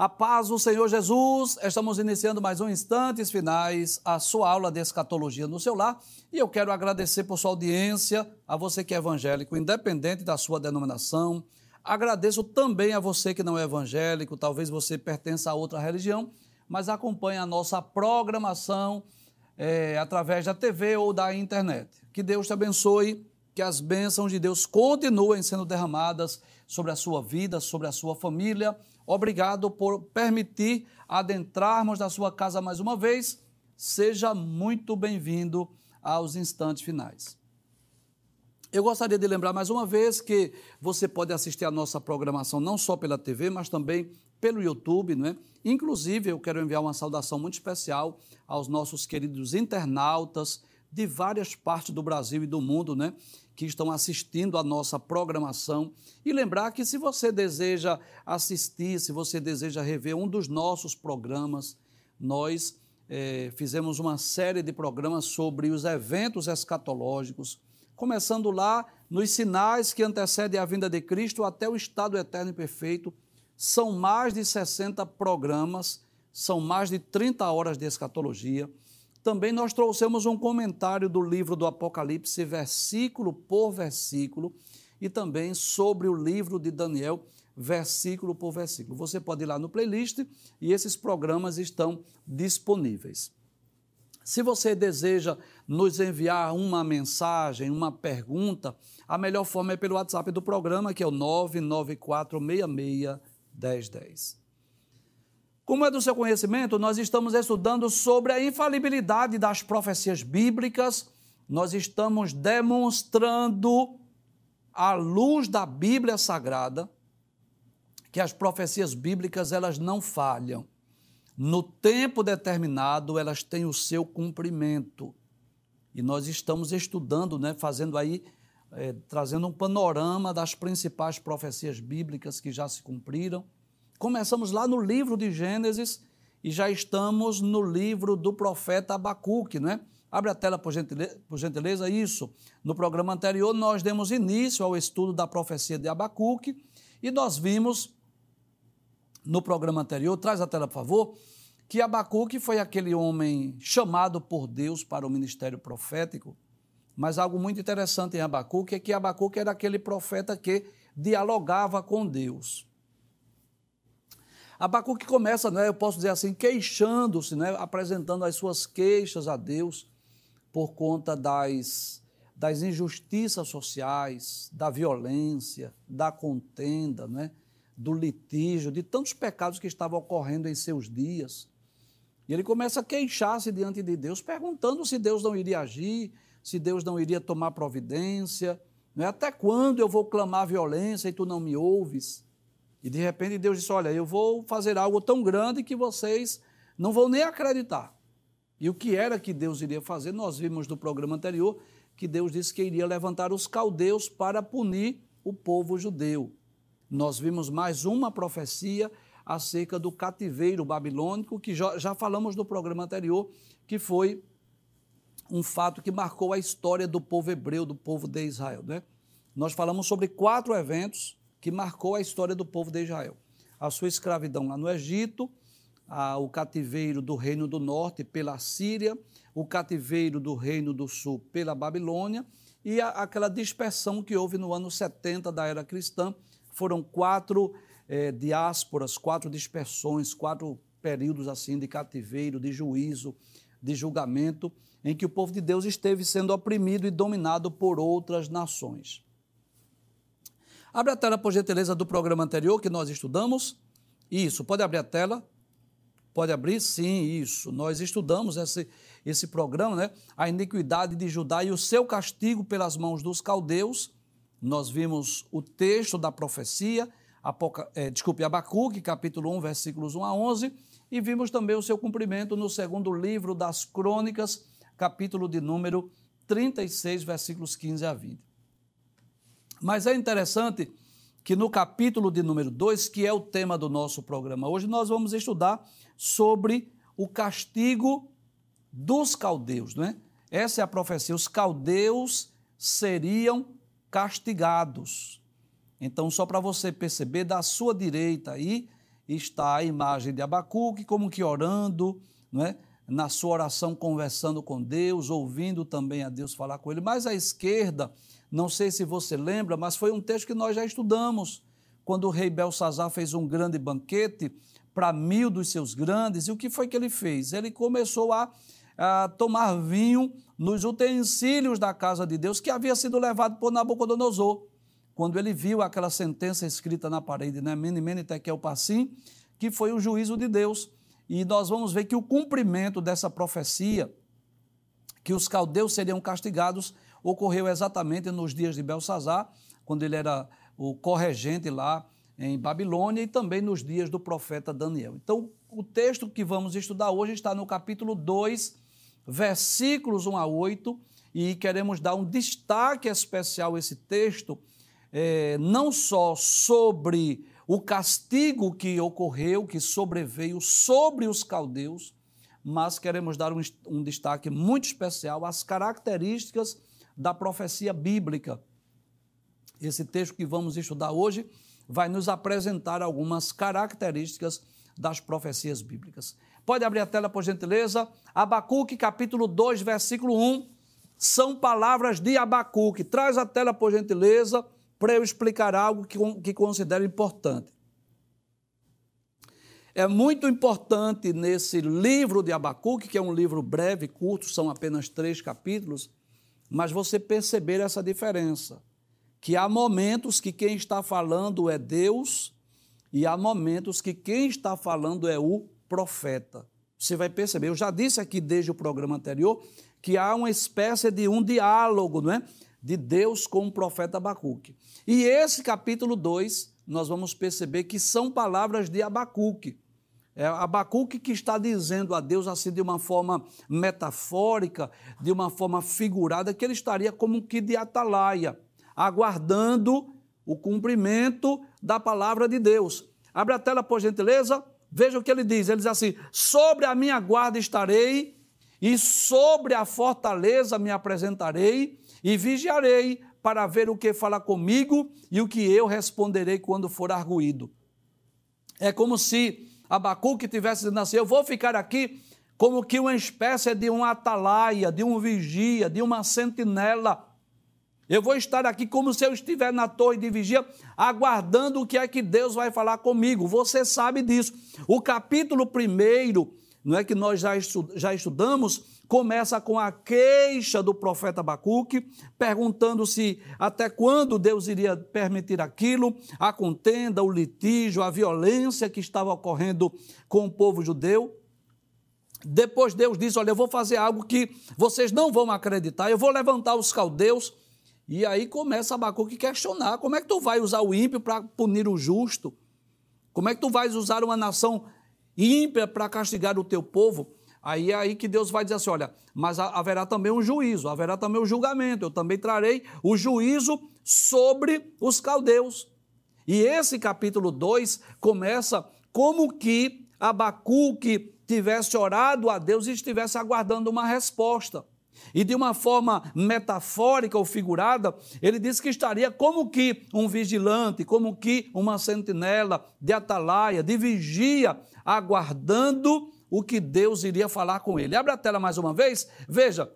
A paz do Senhor Jesus, estamos iniciando mais um Instantes Finais, a sua aula de escatologia no seu lar. E eu quero agradecer por sua audiência, a você que é evangélico, independente da sua denominação. Agradeço também a você que não é evangélico, talvez você pertença a outra religião, mas acompanhe a nossa programação é, através da TV ou da internet. Que Deus te abençoe, que as bênçãos de Deus continuem sendo derramadas sobre a sua vida, sobre a sua família Obrigado por permitir adentrarmos na sua casa mais uma vez. Seja muito bem-vindo aos instantes finais. Eu gostaria de lembrar mais uma vez que você pode assistir a nossa programação não só pela TV, mas também pelo YouTube, não é? Inclusive, eu quero enviar uma saudação muito especial aos nossos queridos internautas de várias partes do Brasil e do mundo, né? que estão assistindo a nossa programação. E lembrar que se você deseja assistir, se você deseja rever um dos nossos programas, nós é, fizemos uma série de programas sobre os eventos escatológicos, começando lá nos sinais que antecedem a vinda de Cristo até o estado eterno e perfeito. São mais de 60 programas, são mais de 30 horas de escatologia. Também nós trouxemos um comentário do livro do Apocalipse, versículo por versículo, e também sobre o livro de Daniel, versículo por versículo. Você pode ir lá no playlist e esses programas estão disponíveis. Se você deseja nos enviar uma mensagem, uma pergunta, a melhor forma é pelo WhatsApp do programa, que é o 99466 1010. Como é do seu conhecimento, nós estamos estudando sobre a infalibilidade das profecias bíblicas, nós estamos demonstrando, à luz da Bíblia Sagrada, que as profecias bíblicas elas não falham. No tempo determinado, elas têm o seu cumprimento. E nós estamos estudando, né, fazendo aí, é, trazendo um panorama das principais profecias bíblicas que já se cumpriram Começamos lá no livro de Gênesis e já estamos no livro do profeta Abacuque, né? Abre a tela, por gentileza, por gentileza, isso. No programa anterior, nós demos início ao estudo da profecia de Abacuque e nós vimos, no programa anterior, traz a tela, por favor, que Abacuque foi aquele homem chamado por Deus para o ministério profético, mas algo muito interessante em Abacuque é que Abacuque era aquele profeta que dialogava com Deus. Abacuque começa, né, eu posso dizer assim, queixando-se, né, apresentando as suas queixas a Deus por conta das, das injustiças sociais, da violência, da contenda, né, do litígio, de tantos pecados que estavam ocorrendo em seus dias. E ele começa a queixar-se diante de Deus, perguntando se Deus não iria agir, se Deus não iria tomar providência. Né? Até quando eu vou clamar violência e tu não me ouves? E de repente Deus disse: Olha, eu vou fazer algo tão grande que vocês não vão nem acreditar. E o que era que Deus iria fazer? Nós vimos no programa anterior que Deus disse que iria levantar os caldeus para punir o povo judeu. Nós vimos mais uma profecia acerca do cativeiro babilônico, que já, já falamos no programa anterior, que foi um fato que marcou a história do povo hebreu, do povo de Israel. Né? Nós falamos sobre quatro eventos que marcou a história do povo de Israel. A sua escravidão lá no Egito, a, o cativeiro do Reino do Norte pela Síria, o cativeiro do Reino do Sul pela Babilônia e a, aquela dispersão que houve no ano 70 da era cristã. Foram quatro é, diásporas, quatro dispersões, quatro períodos assim de cativeiro, de juízo, de julgamento, em que o povo de Deus esteve sendo oprimido e dominado por outras nações. Abre a tela, por gentileza, do programa anterior que nós estudamos. Isso, pode abrir a tela? Pode abrir? Sim, isso. Nós estudamos esse, esse programa, né? A iniquidade de Judá e o seu castigo pelas mãos dos caldeus. Nós vimos o texto da profecia, Apoca, é, desculpe, Abacuque, capítulo 1, versículos 1 a 11, e vimos também o seu cumprimento no segundo livro das Crônicas, capítulo de número 36, versículos 15 a 20. Mas é interessante que no capítulo de número 2, que é o tema do nosso programa hoje, nós vamos estudar sobre o castigo dos caldeus, não é? Essa é a profecia. Os caldeus seriam castigados. Então, só para você perceber, da sua direita aí está a imagem de Abacuque, como que orando, não é? na sua oração conversando com Deus, ouvindo também a Deus falar com ele. Mas à esquerda, não sei se você lembra, mas foi um texto que nós já estudamos, quando o rei Belsazar fez um grande banquete para mil dos seus grandes, e o que foi que ele fez? Ele começou a, a tomar vinho nos utensílios da casa de Deus que havia sido levado por Nabucodonosor. Quando ele viu aquela sentença escrita na parede, né? Mene, mene, tekel, passim, que foi o juízo de Deus. E nós vamos ver que o cumprimento dessa profecia, que os caldeus seriam castigados, ocorreu exatamente nos dias de Belsazar, quando ele era o corregente lá em Babilônia, e também nos dias do profeta Daniel. Então, o texto que vamos estudar hoje está no capítulo 2, versículos 1 a 8, e queremos dar um destaque especial a esse texto, é, não só sobre o castigo que ocorreu, que sobreveio sobre os caldeus, mas queremos dar um, um destaque muito especial às características da profecia bíblica. Esse texto que vamos estudar hoje vai nos apresentar algumas características das profecias bíblicas. Pode abrir a tela, por gentileza. Abacuque, capítulo 2, versículo 1. São palavras de Abacuque. Traz a tela, por gentileza para eu explicar algo que, que considero importante. É muito importante nesse livro de Abacuque, que é um livro breve, curto, são apenas três capítulos, mas você perceber essa diferença. Que há momentos que quem está falando é Deus e há momentos que quem está falando é o profeta. Você vai perceber, eu já disse aqui desde o programa anterior que há uma espécie de um diálogo, não é? De Deus com o profeta Abacuque. E esse capítulo 2, nós vamos perceber que são palavras de Abacuque. É Abacuque que está dizendo a Deus assim de uma forma metafórica, de uma forma figurada, que ele estaria como que de atalaia, aguardando o cumprimento da palavra de Deus. Abre a tela, por gentileza. Veja o que ele diz. Ele diz assim: Sobre a minha guarda estarei, e sobre a fortaleza me apresentarei, e vigiarei para ver o que fala comigo e o que eu responderei quando for arguído. É como se Abacuque tivesse dizendo assim: Eu vou ficar aqui como que uma espécie de um atalaia, de um vigia, de uma sentinela. Eu vou estar aqui como se eu estivesse na torre de vigia, aguardando o que é que Deus vai falar comigo. Você sabe disso. O capítulo primeiro, não é que nós já, estudamos, começa com a queixa do profeta Abacuque, perguntando se até quando Deus iria permitir aquilo, a contenda, o litígio, a violência que estava ocorrendo com o povo judeu. Depois Deus diz: Olha, eu vou fazer algo que vocês não vão acreditar, eu vou levantar os caldeus. E aí começa Abacuque questionar: como é que tu vai usar o ímpio para punir o justo? Como é que tu vais usar uma nação ímpia para castigar o teu povo? Aí é aí que Deus vai dizer assim: olha, mas haverá também um juízo, haverá também um julgamento, eu também trarei o juízo sobre os caldeus. E esse capítulo 2 começa como que Abacuque tivesse orado a Deus e estivesse aguardando uma resposta. E de uma forma metafórica ou figurada, ele diz que estaria como que um vigilante, como que uma sentinela de atalaia, de vigia, aguardando o que Deus iria falar com ele. Abre a tela mais uma vez, veja.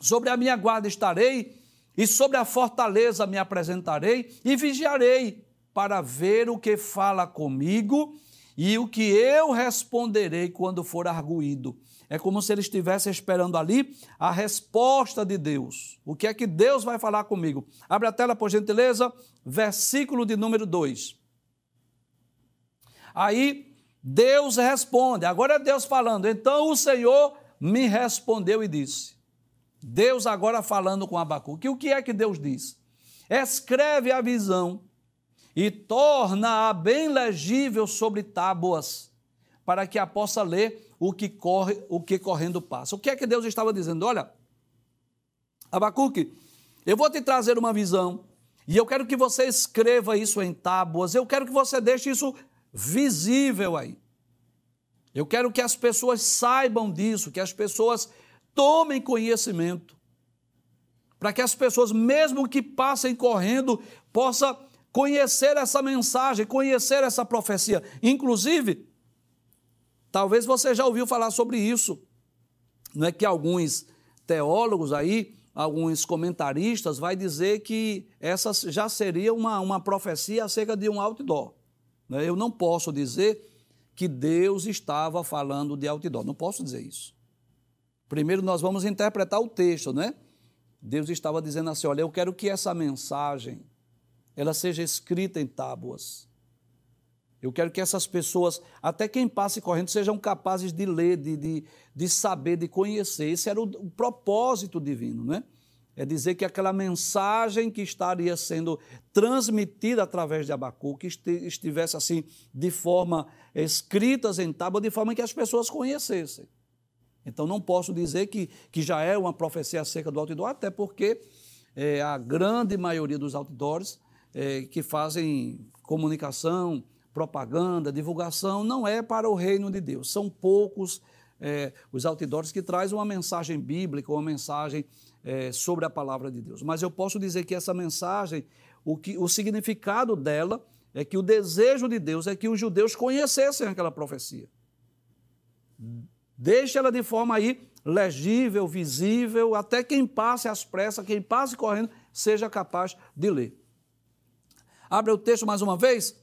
Sobre a minha guarda estarei, e sobre a fortaleza me apresentarei, e vigiarei para ver o que fala comigo e o que eu responderei quando for arguído. É como se ele estivesse esperando ali a resposta de Deus. O que é que Deus vai falar comigo? Abre a tela, por gentileza, versículo de número 2. Aí Deus responde, agora é Deus falando. Então o Senhor me respondeu e disse. Deus agora falando com Abacuque. O que é que Deus diz? Escreve a visão e torna-a bem legível sobre tábuas, para que a possa ler o que corre, o que correndo passa. O que é que Deus estava dizendo? Olha, Abacuque, eu vou te trazer uma visão e eu quero que você escreva isso em tábuas, eu quero que você deixe isso visível aí. Eu quero que as pessoas saibam disso, que as pessoas tomem conhecimento, para que as pessoas, mesmo que passem correndo, possam conhecer essa mensagem, conhecer essa profecia. Inclusive, talvez você já ouviu falar sobre isso. Não é que alguns teólogos aí, alguns comentaristas, vai dizer que essa já seria uma, uma profecia acerca de um outdoor. Né? Eu não posso dizer que Deus estava falando de outdoor, não posso dizer isso. Primeiro nós vamos interpretar o texto, né? Deus estava dizendo assim: olha, eu quero que essa mensagem ela seja escrita em tábuas. Eu quero que essas pessoas, até quem passe correndo, sejam capazes de ler, de, de, de saber, de conhecer. Esse era o, o propósito divino, né? É dizer que aquela mensagem que estaria sendo transmitida através de Abacuque estivesse assim, de forma escritas em tábua, de forma que as pessoas conhecessem. Então não posso dizer que, que já é uma profecia acerca do outdoor, até porque é, a grande maioria dos outdoors é, que fazem comunicação, propaganda, divulgação, não é para o reino de Deus. São poucos é, os outdoors que trazem uma mensagem bíblica, uma mensagem é, sobre a palavra de Deus. Mas eu posso dizer que essa mensagem, o, que, o significado dela é que o desejo de Deus é que os judeus conhecessem aquela profecia. Deixe ela de forma aí legível, visível, até quem passe às pressas, quem passe correndo, seja capaz de ler. Abre o texto mais uma vez.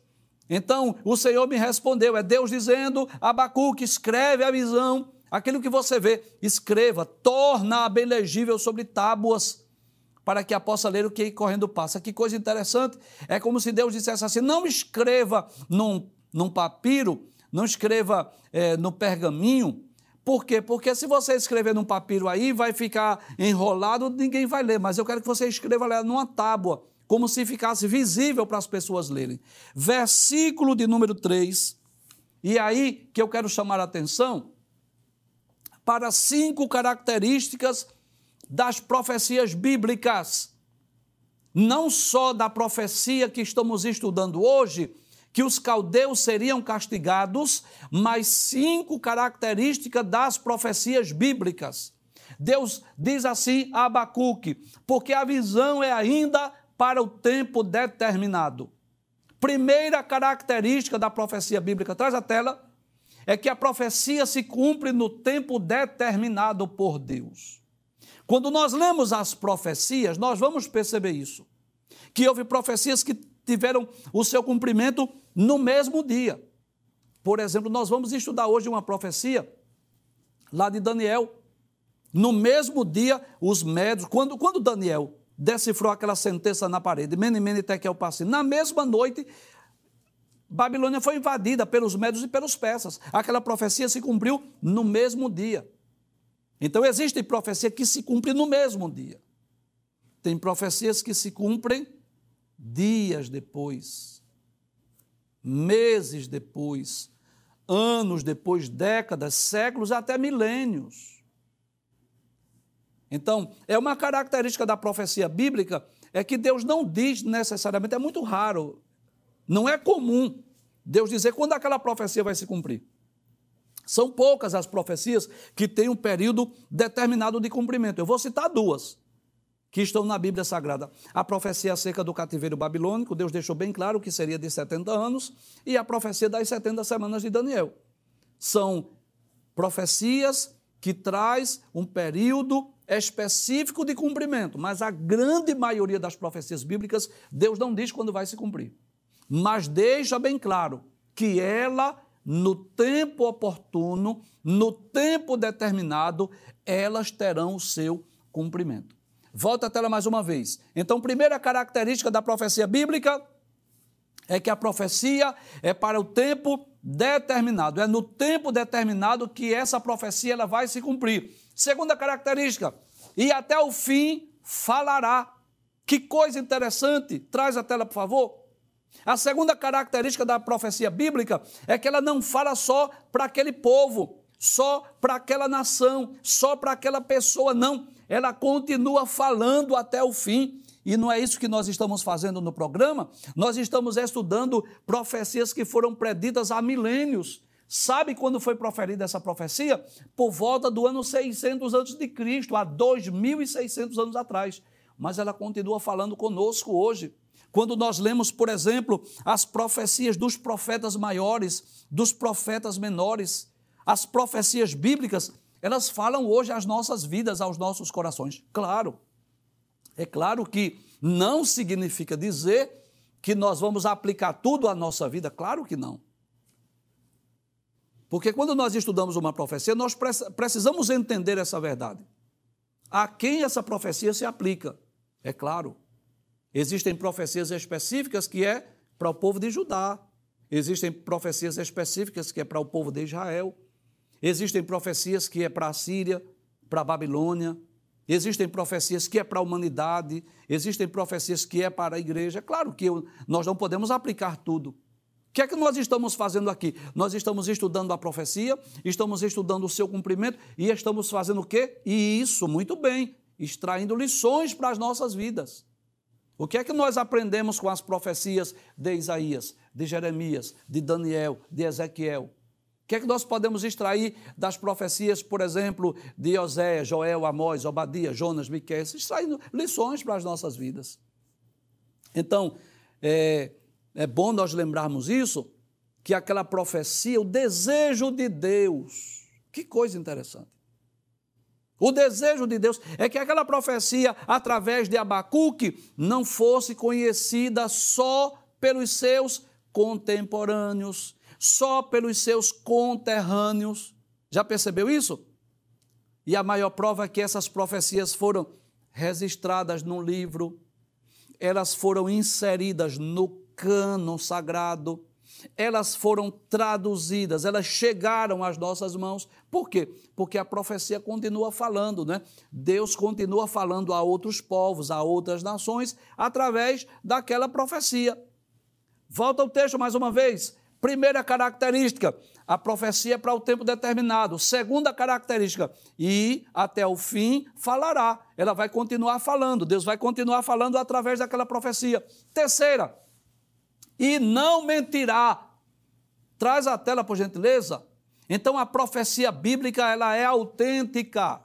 Então o Senhor me respondeu, é Deus dizendo, Abacuque, escreve a visão, aquilo que você vê, escreva, torna-a bem legível sobre tábuas, para que a possa ler o que correndo passa. Que coisa interessante, é como se Deus dissesse assim, não escreva num, num papiro, não escreva é, no pergaminho, por quê? Porque se você escrever num papiro aí, vai ficar enrolado, ninguém vai ler, mas eu quero que você escreva numa tábua, como se ficasse visível para as pessoas lerem. Versículo de número 3. E aí que eu quero chamar a atenção para cinco características das profecias bíblicas. Não só da profecia que estamos estudando hoje, que os caldeus seriam castigados, mas cinco características das profecias bíblicas. Deus diz assim a Abacuque, porque a visão é ainda para o tempo determinado. Primeira característica da profecia bíblica, traz a tela, é que a profecia se cumpre no tempo determinado por Deus. Quando nós lemos as profecias, nós vamos perceber isso. Que houve profecias que tiveram o seu cumprimento no mesmo dia. Por exemplo, nós vamos estudar hoje uma profecia lá de Daniel. No mesmo dia, os médios, quando, quando Daniel decifrou aquela sentença na parede, Mene, Mene, Tekel, Passim. Na mesma noite, Babilônia foi invadida pelos médios e pelos persas. Aquela profecia se cumpriu no mesmo dia. Então, existe profecia que se cumpre no mesmo dia. Tem profecias que se cumprem dias depois, meses depois, anos depois, décadas, séculos, até milênios. Então, é uma característica da profecia bíblica é que Deus não diz necessariamente, é muito raro, não é comum Deus dizer quando aquela profecia vai se cumprir. São poucas as profecias que têm um período determinado de cumprimento. Eu vou citar duas que estão na Bíblia Sagrada. A profecia acerca do cativeiro babilônico, Deus deixou bem claro que seria de 70 anos, e a profecia das 70 semanas de Daniel. São profecias que traz um período específico de cumprimento, mas a grande maioria das profecias bíblicas, Deus não diz quando vai se cumprir. Mas deixa bem claro que ela, no tempo oportuno, no tempo determinado, elas terão o seu cumprimento. Volta a tela mais uma vez. Então, primeira característica da profecia bíblica é que a profecia é para o tempo determinado. É no tempo determinado que essa profecia ela vai se cumprir. Segunda característica, e até o fim falará. Que coisa interessante. Traz a tela, por favor. A segunda característica da profecia bíblica é que ela não fala só para aquele povo, só para aquela nação, só para aquela pessoa, não. Ela continua falando até o fim. E não é isso que nós estamos fazendo no programa. Nós estamos estudando profecias que foram preditas há milênios. Sabe quando foi proferida essa profecia? Por volta do ano 600 a.C., há 2.600 anos atrás. Mas ela continua falando conosco hoje. Quando nós lemos, por exemplo, as profecias dos profetas maiores, dos profetas menores, as profecias bíblicas, elas falam hoje às nossas vidas, aos nossos corações. Claro, é claro que não significa dizer que nós vamos aplicar tudo à nossa vida, claro que não. Porque quando nós estudamos uma profecia, nós precisamos entender essa verdade. A quem essa profecia se aplica? É claro. Existem profecias específicas que é para o povo de Judá. Existem profecias específicas que é para o povo de Israel. Existem profecias que é para a Síria, para a Babilônia. Existem profecias que é para a humanidade, existem profecias que é para a igreja. Claro que nós não podemos aplicar tudo. O que é que nós estamos fazendo aqui? Nós estamos estudando a profecia, estamos estudando o seu cumprimento e estamos fazendo o quê? E isso, muito bem, extraindo lições para as nossas vidas. O que é que nós aprendemos com as profecias de Isaías, de Jeremias, de Daniel, de Ezequiel? O que é que nós podemos extrair das profecias, por exemplo, de Oséias, Joel, Amós, Obadias, Jonas, Miqueias, extraindo lições para as nossas vidas. Então, é, é bom nós lembrarmos isso, que aquela profecia, o desejo de Deus, que coisa interessante. O desejo de Deus é que aquela profecia, através de Abacuque, não fosse conhecida só pelos seus contemporâneos, só pelos seus conterrâneos. Já percebeu isso? E a maior prova é que essas profecias foram registradas num livro, elas foram inseridas no cânon sagrado, elas foram traduzidas, elas chegaram às nossas mãos. Por quê? Porque a profecia continua falando, né? Deus continua falando a outros povos, a outras nações, através daquela profecia. Volta o texto mais uma vez. Primeira característica, a profecia é para o tempo determinado. Segunda característica, e até o fim falará. Ela vai continuar falando, Deus vai continuar falando através daquela profecia. Terceira, e não mentirá. Traz a tela, por gentileza. Então a profecia bíblica, ela é autêntica.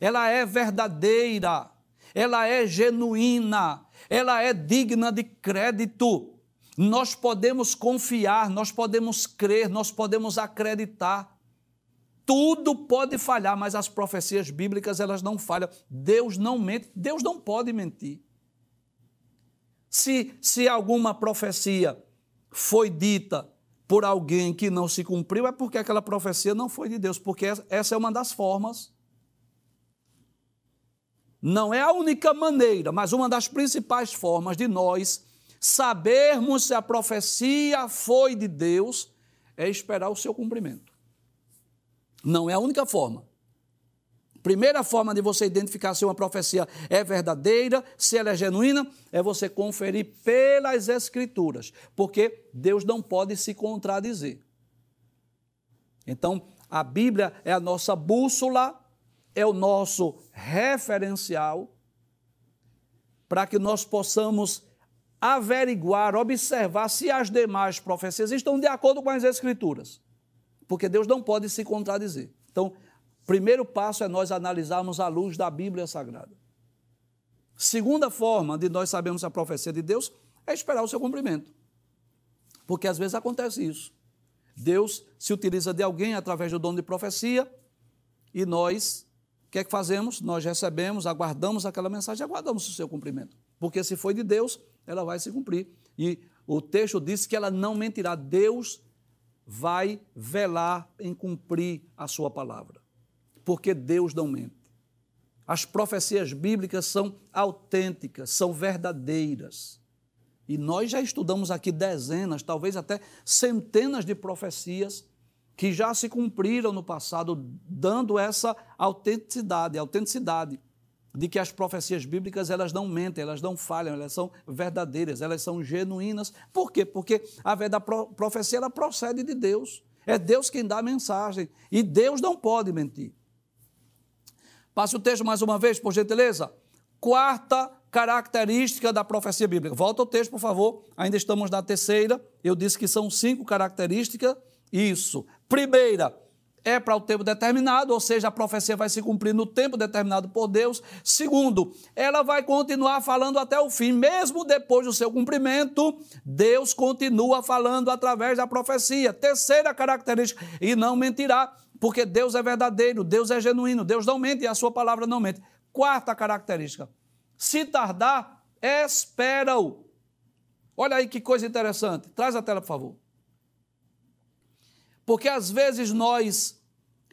Ela é verdadeira. Ela é genuína. Ela é digna de crédito. Nós podemos confiar, nós podemos crer, nós podemos acreditar. Tudo pode falhar, mas as profecias bíblicas elas não falham. Deus não mente, Deus não pode mentir. Se, se alguma profecia foi dita por alguém que não se cumpriu, é porque aquela profecia não foi de Deus, porque essa é uma das formas. Não é a única maneira, mas uma das principais formas de nós sabermos se a profecia foi de Deus é esperar o seu cumprimento. Não é a única forma. Primeira forma de você identificar se uma profecia é verdadeira, se ela é genuína, é você conferir pelas Escrituras, porque Deus não pode se contradizer. Então, a Bíblia é a nossa bússola, é o nosso referencial, para que nós possamos averiguar, observar se as demais profecias estão de acordo com as Escrituras. Porque Deus não pode se contradizer. Então, primeiro passo é nós analisarmos a luz da Bíblia Sagrada. Segunda forma de nós sabermos a profecia de Deus é esperar o seu cumprimento. Porque às vezes acontece isso. Deus se utiliza de alguém através do dom de profecia e nós, o que é que fazemos? Nós recebemos, aguardamos aquela mensagem, aguardamos o seu cumprimento. Porque se foi de Deus, ela vai se cumprir. E o texto diz que ela não mentirá. Deus vai velar em cumprir a sua palavra. Porque Deus não mente. As profecias bíblicas são autênticas, são verdadeiras. E nós já estudamos aqui dezenas, talvez até centenas de profecias que já se cumpriram no passado, dando essa autenticidade, autenticidade. de que as profecias bíblicas elas não mentem, elas não falham, elas são verdadeiras, elas são genuínas. Por quê? Porque a verdadeira profecia ela procede de Deus. É Deus quem dá a mensagem e Deus não pode mentir. Passe o texto mais uma vez, por gentileza. Quarta característica da profecia bíblica. Volta ao texto, por favor. Ainda estamos na terceira. Eu disse que são cinco características. Isso. Primeira, é para o tempo determinado, ou seja, a profecia vai se cumprir no tempo determinado por Deus. Segundo, ela vai continuar falando até o fim, mesmo depois do seu cumprimento, Deus continua falando através da profecia. Terceira característica, e não mentirá, porque Deus é verdadeiro, Deus é genuíno, Deus não mente e a sua palavra não mente. Quarta característica, se tardar, espera-o. Olha aí que coisa interessante. Traz a tela, por favor. Porque às vezes nós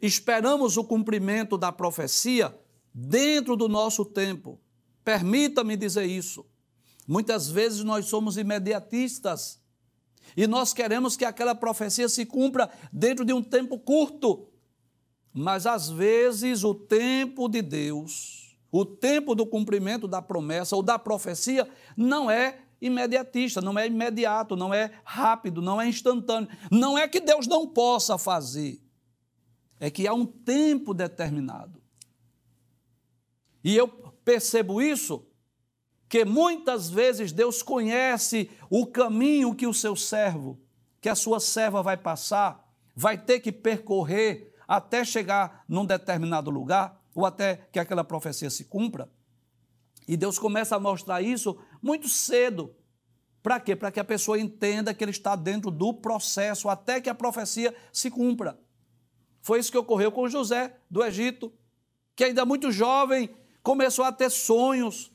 esperamos o cumprimento da profecia dentro do nosso tempo. Permita-me dizer isso. Muitas vezes nós somos imediatistas e nós queremos que aquela profecia se cumpra dentro de um tempo curto. Mas às vezes o tempo de Deus, o tempo do cumprimento da promessa ou da profecia não é imediatista, não é imediato, não é rápido, não é instantâneo. Não é que Deus não possa fazer, é que há um tempo determinado. E eu percebo isso, que muitas vezes Deus conhece o caminho que o seu servo, que a sua serva vai passar, vai ter que percorrer até chegar num determinado lugar, ou até que aquela profecia se cumpra. E Deus começa a mostrar isso muito cedo. Para quê? Para que a pessoa entenda que ele está dentro do processo até que a profecia se cumpra. Foi isso que ocorreu com José do Egito, que ainda muito jovem começou a ter sonhos,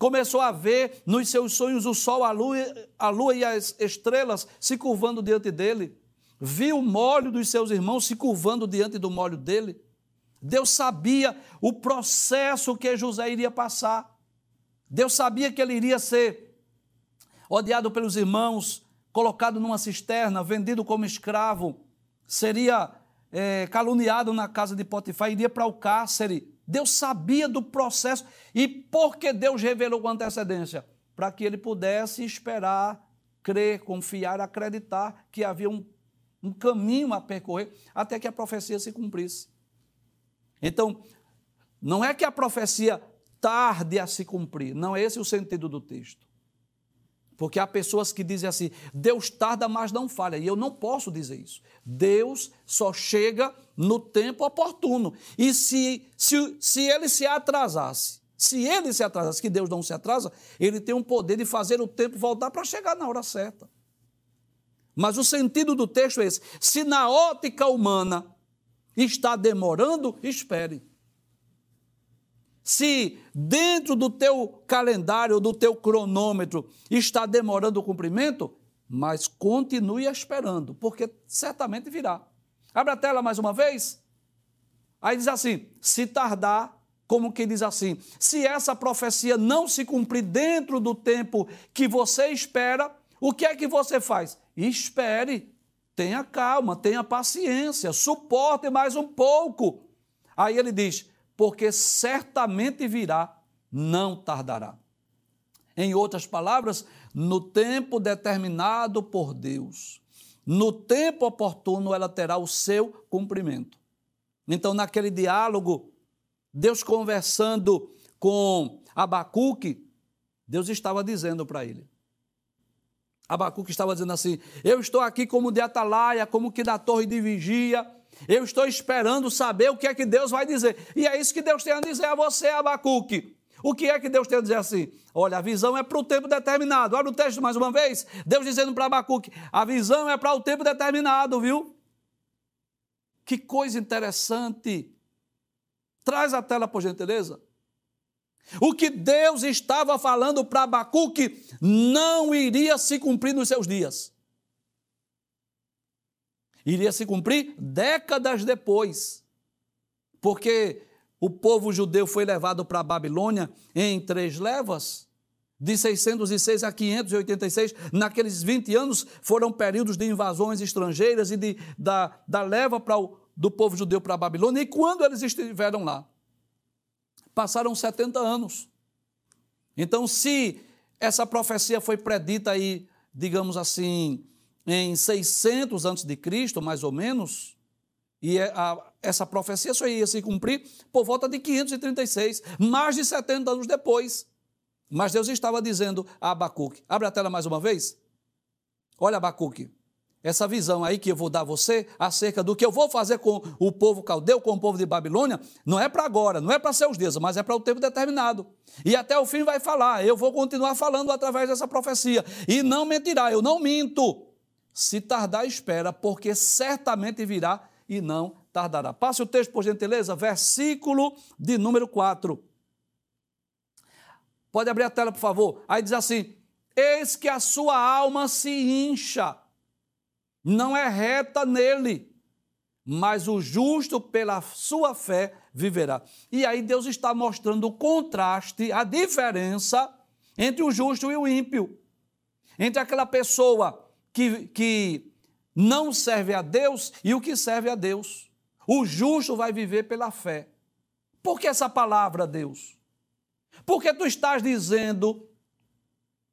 começou a ver nos seus sonhos o sol, a lua, a lua e as estrelas se curvando diante dele. Viu o molho dos seus irmãos se curvando diante do molho dele. Deus sabia o processo que José iria passar. Deus sabia que ele iria ser odiado pelos irmãos, colocado numa cisterna, vendido como escravo, seria é, caluniado na casa de Potifar, iria para o cárcere. Deus sabia do processo e porque Deus revelou com antecedência? Para que ele pudesse esperar, crer, confiar, acreditar que havia um, um caminho a percorrer até que a profecia se cumprisse. Então, não é que a profecia tarde a se cumprir. Não é esse o sentido do texto. Porque há pessoas que dizem assim: Deus tarda, mas não falha. E eu não posso dizer isso. Deus só chega no tempo oportuno. E se, se, se ele se atrasasse, se ele se atrasasse, que Deus não se atrasa, ele tem o poder de fazer o tempo voltar para chegar na hora certa. Mas o sentido do texto é esse: se na ótica humana está demorando, espere. Se dentro do teu calendário, do teu cronômetro, está demorando o cumprimento, mas continue esperando, porque certamente virá. Abre a tela mais uma vez. Aí diz assim: se tardar, como que diz assim, se essa profecia não se cumprir dentro do tempo que você espera, o que é que você faz? Espere, tenha calma, tenha paciência, suporte mais um pouco. Aí ele diz: porque certamente virá, não tardará. Em outras palavras, no tempo determinado por Deus, no tempo oportuno, ela terá o seu cumprimento. Então, naquele diálogo, Deus conversando com Abacuque, Deus estava dizendo para ele. Abacuque estava dizendo assim: Eu estou aqui como de atalaia, como que da torre de vigia eu estou esperando saber o que é que Deus vai dizer. E é isso que Deus tem a dizer a você, Abacuque. O que é que Deus tem a dizer assim? Olha, a visão é para o tempo determinado. Olha o texto mais uma vez. Deus dizendo para Abacuque: a visão é para o tempo determinado, viu? Que coisa interessante. Traz a tela, por gentileza. O que Deus estava falando para Abacuque não iria se cumprir nos seus dias iria se cumprir décadas depois, porque o povo judeu foi levado para a Babilônia em três levas, de 606 a 586. Naqueles 20 anos foram períodos de invasões estrangeiras e de, da, da leva para o, do povo judeu para a Babilônia. E quando eles estiveram lá, Passaram 70 anos. Então, se essa profecia foi predita aí, digamos assim, em 600 antes de Cristo, mais ou menos, e é a, essa profecia só ia se cumprir por volta de 536, mais de 70 anos depois. Mas Deus estava dizendo a Abacuque, abre a tela mais uma vez. Olha, Abacuque, essa visão aí que eu vou dar a você acerca do que eu vou fazer com o povo caldeu, com o povo de Babilônia, não é para agora, não é para seus dias, mas é para o tempo determinado. E até o fim vai falar, eu vou continuar falando através dessa profecia. E não mentirá, eu não minto. Se tardar, espera, porque certamente virá e não tardará. Passe o texto, por gentileza, versículo de número 4. Pode abrir a tela, por favor. Aí diz assim: Eis que a sua alma se incha não é reta nele, mas o justo pela sua fé viverá. E aí Deus está mostrando o contraste, a diferença entre o justo e o ímpio. Entre aquela pessoa que, que não serve a Deus e o que serve a Deus. O justo vai viver pela fé. Por que essa palavra, Deus? Porque tu estás dizendo,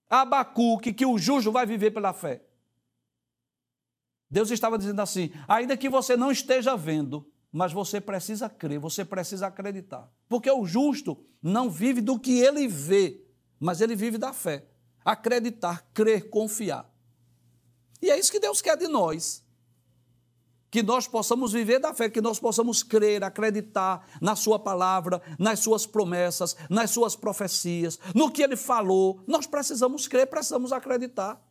Abacuque, que o justo vai viver pela fé. Deus estava dizendo assim: ainda que você não esteja vendo, mas você precisa crer, você precisa acreditar. Porque o justo não vive do que ele vê, mas ele vive da fé. Acreditar, crer, confiar. E é isso que Deus quer de nós. Que nós possamos viver da fé, que nós possamos crer, acreditar na Sua palavra, nas Suas promessas, nas Suas profecias, no que Ele falou. Nós precisamos crer, precisamos acreditar.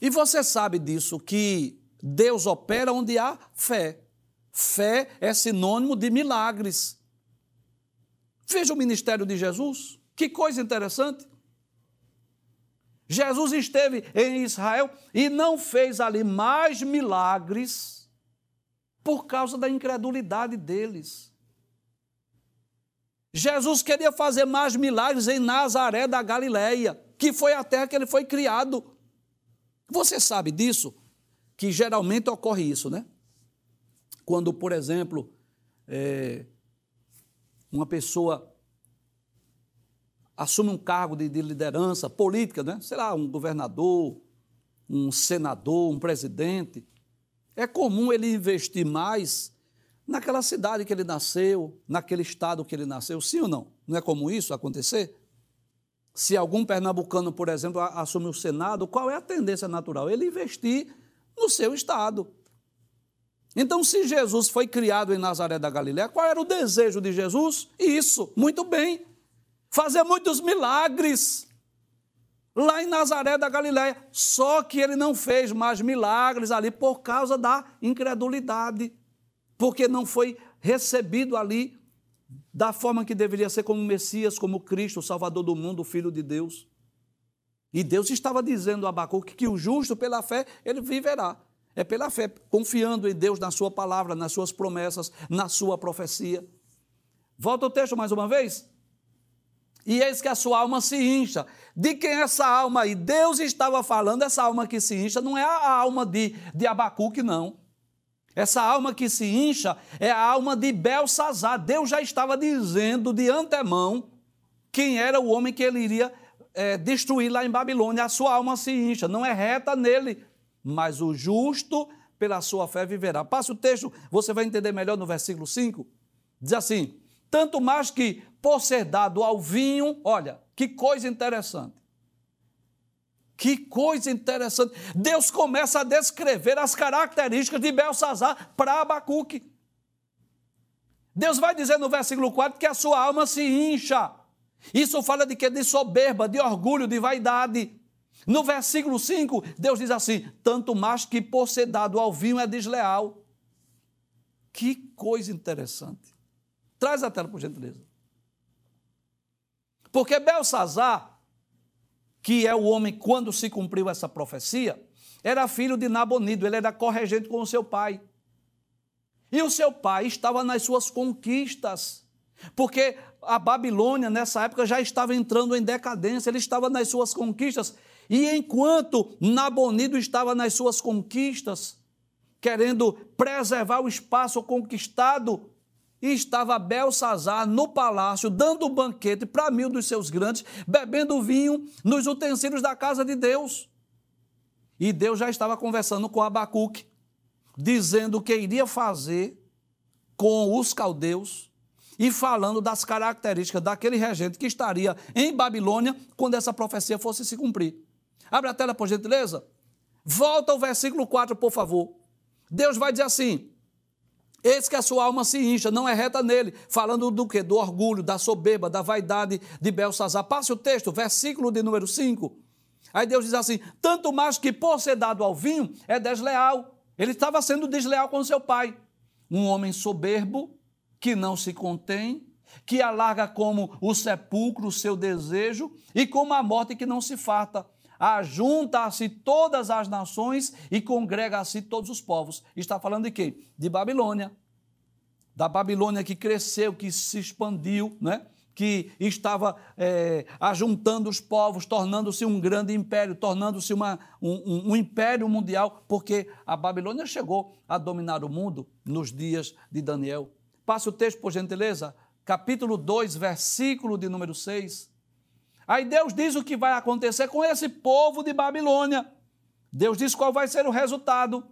E você sabe disso, que Deus opera onde há fé. Fé é sinônimo de milagres. Veja o ministério de Jesus, que coisa interessante. Jesus esteve em Israel e não fez ali mais milagres por causa da incredulidade deles. Jesus queria fazer mais milagres em Nazaré da Galileia, que foi a terra que ele foi criado. Você sabe disso? Que geralmente ocorre isso, né? Quando, por exemplo, é, uma pessoa assume um cargo de, de, liderança política, né? sei lá, um governador, um senador, um presidente, é comum ele investir mais naquela cidade que ele nasceu, naquele estado que ele nasceu, sim ou não? Não é comum isso acontecer? Se algum pernambucano, por exemplo, assume o Senado, qual é a tendência natural? Ele investir no seu estado. Então, se Jesus foi criado em Nazaré da Galiléia, qual era o desejo de Jesus? Isso, muito bem. Fazer muitos milagres lá em Nazaré da Galiléia. Só que ele não fez mais milagres ali por causa da incredulidade, porque não foi recebido ali da forma que deveria ser como Messias, como Cristo, o Salvador do mundo, o Filho de Deus. E Deus estava dizendo a Abacuque que o justo, pela fé, ele viverá. É pela fé, confiando em Deus, na sua palavra, nas suas promessas, na sua profecia. Volta o texto mais uma vez. E eis que a sua alma se incha. De quem é essa alma aí? Deus estava falando, essa alma que se incha não é a alma de, de Abacuque, não. Essa alma que se incha é a alma de Belsazar. Deus já estava dizendo de antemão quem era o homem que ele iria é, destruir lá em Babilônia. A sua alma se incha, não é reta nele, mas o justo pela sua fé viverá. Passe o texto, você vai entender melhor no versículo 5. Diz assim: tanto mais que por ser dado ao vinho, olha, que coisa interessante. Que coisa interessante. Deus começa a descrever as características de Belsazar para Abacuque. Deus vai dizer no versículo 4 que a sua alma se incha. Isso fala de que? De soberba, de orgulho, de vaidade. No versículo 5, Deus diz assim: tanto mais que por ser dado ao vinho é desleal. Que coisa interessante. Traz a tela, por gentileza. Porque Belsazar que é o homem quando se cumpriu essa profecia, era filho de Nabonido, ele era corregente com o seu pai. E o seu pai estava nas suas conquistas, porque a Babilônia nessa época já estava entrando em decadência, ele estava nas suas conquistas. E enquanto Nabonido estava nas suas conquistas, querendo preservar o espaço conquistado, e estava Belsazar no palácio, dando um banquete para mil dos seus grandes, bebendo vinho nos utensílios da casa de Deus. E Deus já estava conversando com Abacuque, dizendo o que iria fazer com os caldeus e falando das características daquele regente que estaria em Babilônia quando essa profecia fosse se cumprir. Abre a tela, por gentileza. Volta ao versículo 4, por favor. Deus vai dizer assim: Eis que a sua alma se incha, não é reta nele. Falando do que? Do orgulho, da soberba, da vaidade de Belsazar. Passe o texto, versículo de número 5. Aí Deus diz assim: tanto mais que por ser dado ao vinho é desleal. Ele estava sendo desleal com seu pai. Um homem soberbo, que não se contém, que alarga como o sepulcro o seu desejo e como a morte que não se farta ajunta-se todas as nações e congrega-se todos os povos. Está falando de quê? De Babilônia. Da Babilônia que cresceu, que se expandiu, né? que estava é, ajuntando os povos, tornando-se um grande império, tornando-se um, um império mundial, porque a Babilônia chegou a dominar o mundo nos dias de Daniel. Passe o texto, por gentileza, capítulo 2, versículo de número 6. Aí Deus diz o que vai acontecer com esse povo de Babilônia. Deus diz qual vai ser o resultado.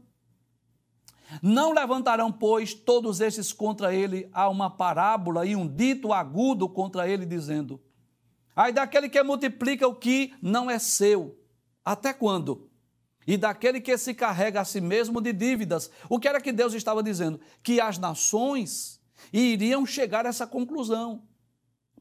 Não levantarão, pois, todos estes contra ele a uma parábola e um dito agudo contra ele, dizendo: Aí daquele que multiplica o que não é seu, até quando? E daquele que se carrega a si mesmo de dívidas. O que era que Deus estava dizendo? Que as nações iriam chegar a essa conclusão.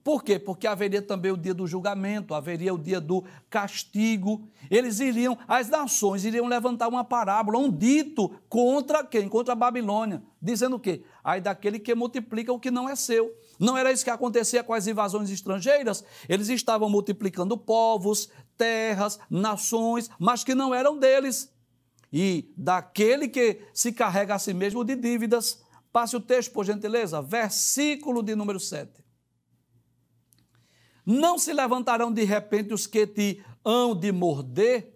Por quê? Porque haveria também o dia do julgamento, haveria o dia do castigo. Eles iriam, as nações iriam levantar uma parábola, um dito contra quem? Contra a Babilônia, dizendo o quê? Aí daquele que multiplica o que não é seu. Não era isso que acontecia com as invasões estrangeiras? Eles estavam multiplicando povos, terras, nações, mas que não eram deles. E daquele que se carrega a si mesmo de dívidas. Passe o texto, por gentileza, versículo de número 7. Não se levantarão de repente os que te hão de morder?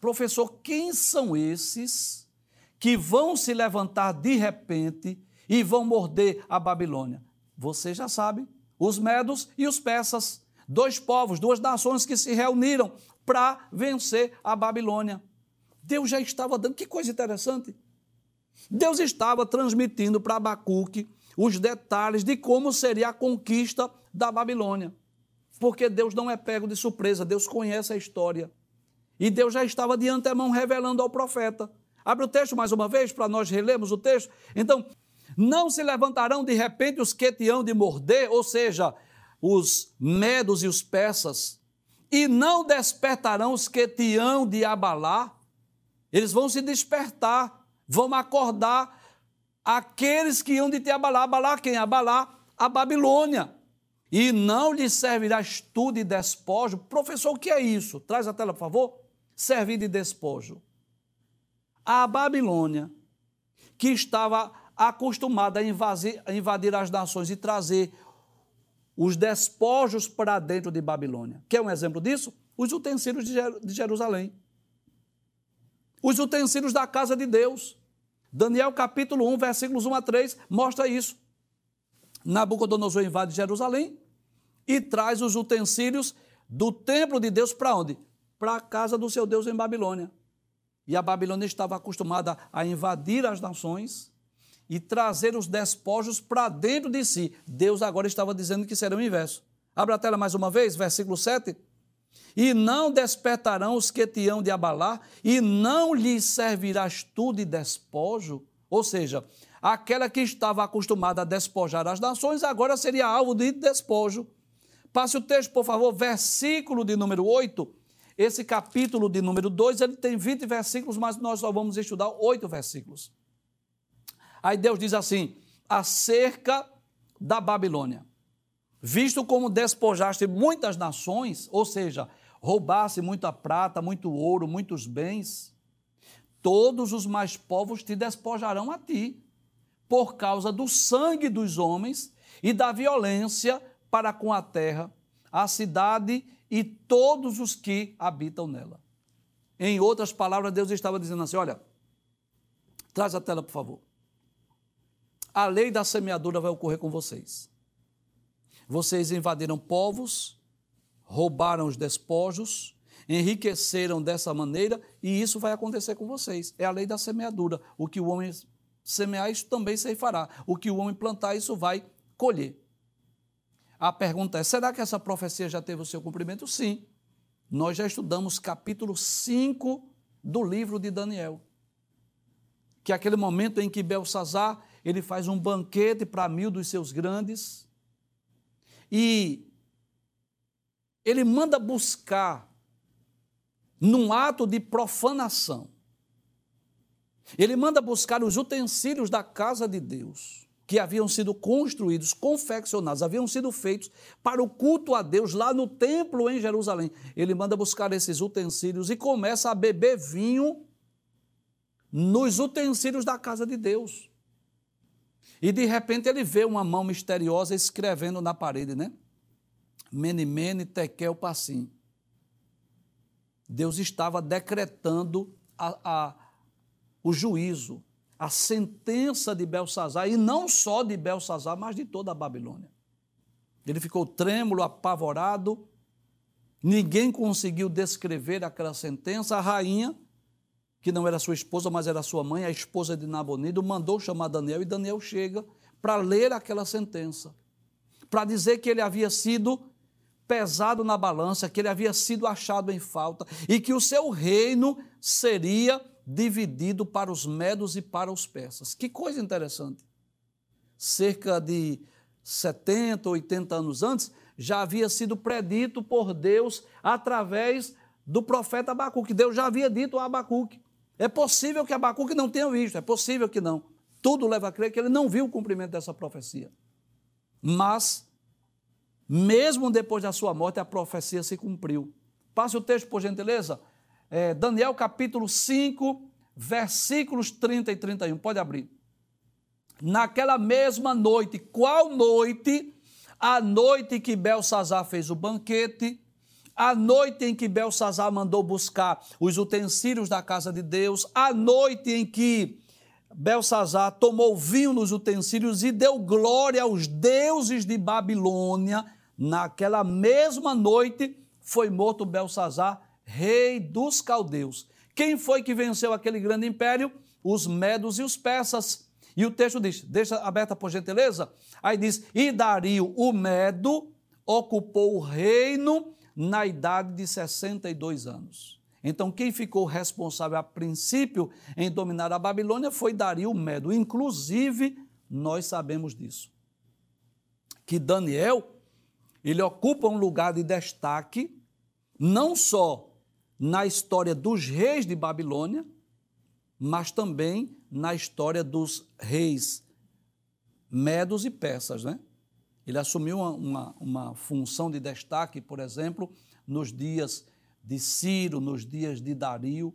Professor, quem são esses que vão se levantar de repente e vão morder a Babilônia? Você já sabe, os medos e os persas, dois povos, duas nações que se reuniram para vencer a Babilônia. Deus já estava dando, que coisa interessante. Deus estava transmitindo para Abacuque os detalhes de como seria a conquista da Babilônia porque Deus não é pego de surpresa, Deus conhece a história. E Deus já estava de antemão revelando ao profeta. Abre o texto mais uma vez para nós relermos o texto. Então, não se levantarão de repente os que te hão de morder, ou seja, os medos e os persas, e não despertarão os que te hão de abalar. Eles vão se despertar, vão acordar aqueles que hão de te abalar. Abalar quem? Abalar a Babilônia e não lhe servirá estudo e despojo. Professor, o que é isso? Traz a tela, por favor. Servir de despojo. A Babilônia, que estava acostumada a invadir, a invadir as nações e trazer os despojos para dentro de Babilônia. Quer um exemplo disso? Os utensílios de Jerusalém. Os utensílios da casa de Deus. Daniel capítulo 1, versículos 1 a 3, mostra isso. Nabucodonosor invade Jerusalém, e traz os utensílios do templo de Deus para onde? Para a casa do seu Deus em Babilônia. E a Babilônia estava acostumada a invadir as nações e trazer os despojos para dentro de si. Deus agora estava dizendo que será o inverso. Abra a tela mais uma vez, versículo 7. E não despertarão os que te hão de abalar, e não lhes servirás tu de despojo. Ou seja, aquela que estava acostumada a despojar as nações, agora seria alvo de despojo. Passe o texto, por favor, versículo de número 8. Esse capítulo de número 2, ele tem 20 versículos, mas nós só vamos estudar oito versículos. Aí Deus diz assim: acerca da Babilônia, visto como despojaste muitas nações, ou seja, roubaste muita prata, muito ouro, muitos bens, todos os mais povos te despojarão a ti, por causa do sangue dos homens e da violência para com a terra, a cidade e todos os que habitam nela. Em outras palavras, Deus estava dizendo assim: olha, traz a tela, por favor. a lei da semeadura vai ocorrer com vocês. Vocês invadiram povos, roubaram os despojos, enriqueceram dessa maneira e isso vai acontecer com vocês. É a lei da semeadura. O que o homem semear, isso também se fará. O que o homem plantar, isso vai colher. A pergunta é: será que essa profecia já teve o seu cumprimento? Sim. Nós já estudamos capítulo 5 do livro de Daniel. Que é aquele momento em que Belsazar ele faz um banquete para mil dos seus grandes e ele manda buscar num ato de profanação. Ele manda buscar os utensílios da casa de Deus, que haviam sido construídos, confeccionados, haviam sido feitos para o culto a Deus lá no templo em Jerusalém. Ele manda buscar esses utensílios e começa a beber vinho nos utensílios da casa de Deus. E de repente ele vê uma mão misteriosa escrevendo na parede, né? Mene, mene, tekel, passim. Deus estava decretando a, a, o juízo, a sentença de Belsazar, e não só de Belsazar, mas de toda a Babilônia. Ele ficou trêmulo, apavorado, ninguém conseguiu descrever aquela sentença. A rainha, que não era sua esposa, mas era sua mãe, a esposa de Nabonido, mandou chamar Daniel, e Daniel chega para ler aquela sentença, para dizer que ele havia sido pesado na balança, que ele havia sido achado em falta e que o seu reino seria dividido para os medos e para os persas. Que coisa interessante. Cerca de 70, 80 anos antes, já havia sido predito por Deus através do profeta Abacuque. Deus já havia dito a Abacuque. É possível que Abacuque não tenha visto, é possível que não. Tudo leva a crer que ele não viu o cumprimento dessa profecia. Mas mesmo depois da sua morte, a profecia se cumpriu. Passe o texto, por gentileza. É, Daniel capítulo 5, versículos 30 e 31. Pode abrir. Naquela mesma noite, qual noite? A noite que Belsazar fez o banquete, a noite em que Belsazar mandou buscar os utensílios da casa de Deus, a noite em que Belsazar tomou vinho nos utensílios e deu glória aos deuses de Babilônia. Naquela mesma noite foi morto Belsazar, rei dos caldeus. Quem foi que venceu aquele grande império? Os medos e os persas. E o texto diz, deixa aberta por gentileza, aí diz, e Dario, o medo, ocupou o reino na idade de 62 anos. Então, quem ficou responsável a princípio em dominar a Babilônia foi Dario Medo. Inclusive, nós sabemos disso. Que Daniel, ele ocupa um lugar de destaque, não só na história dos reis de Babilônia, mas também na história dos reis medos e persas, né? Ele assumiu uma, uma, uma função de destaque, por exemplo, nos dias de Ciro, nos dias de Dario,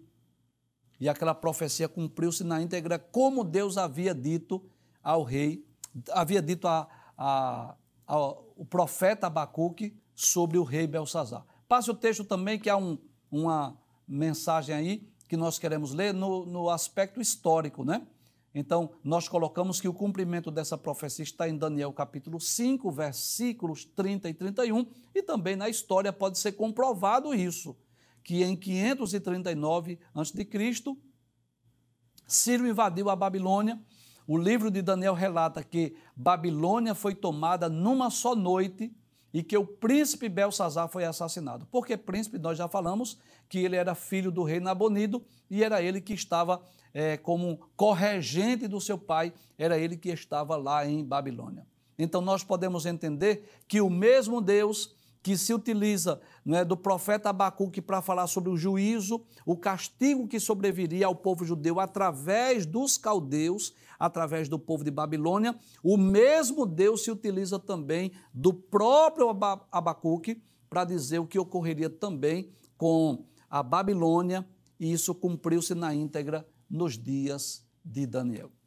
e aquela profecia cumpriu-se na íntegra, como Deus havia dito ao rei, havia dito a, a, o profeta Abacuque sobre o rei Belsazar. Passe o texto também, que há um, uma mensagem aí que nós queremos ler no, no aspecto histórico, né? Então, nós colocamos que o cumprimento dessa profecia está em Daniel capítulo 5, versículos 30 e 31, e também na história pode ser comprovado isso, que em 539 a.C., Ciro invadiu a Babilônia. O livro de Daniel relata que Babilônia foi tomada numa só noite e que o príncipe Belsazar foi assassinado. Porque príncipe, nós já falamos que ele era filho do rei Nabonido e era ele que estava é, como corregente do seu pai, era ele que estava lá em Babilônia. Então nós podemos entender que o mesmo Deus que se utiliza é, do profeta Abacuque para falar sobre o juízo, o castigo que sobreviria ao povo judeu através dos caldeus, através do povo de Babilônia, o mesmo Deus se utiliza também do próprio Abacuque para dizer o que ocorreria também com a Babilônia, e isso cumpriu-se na íntegra nos dias de Daniel.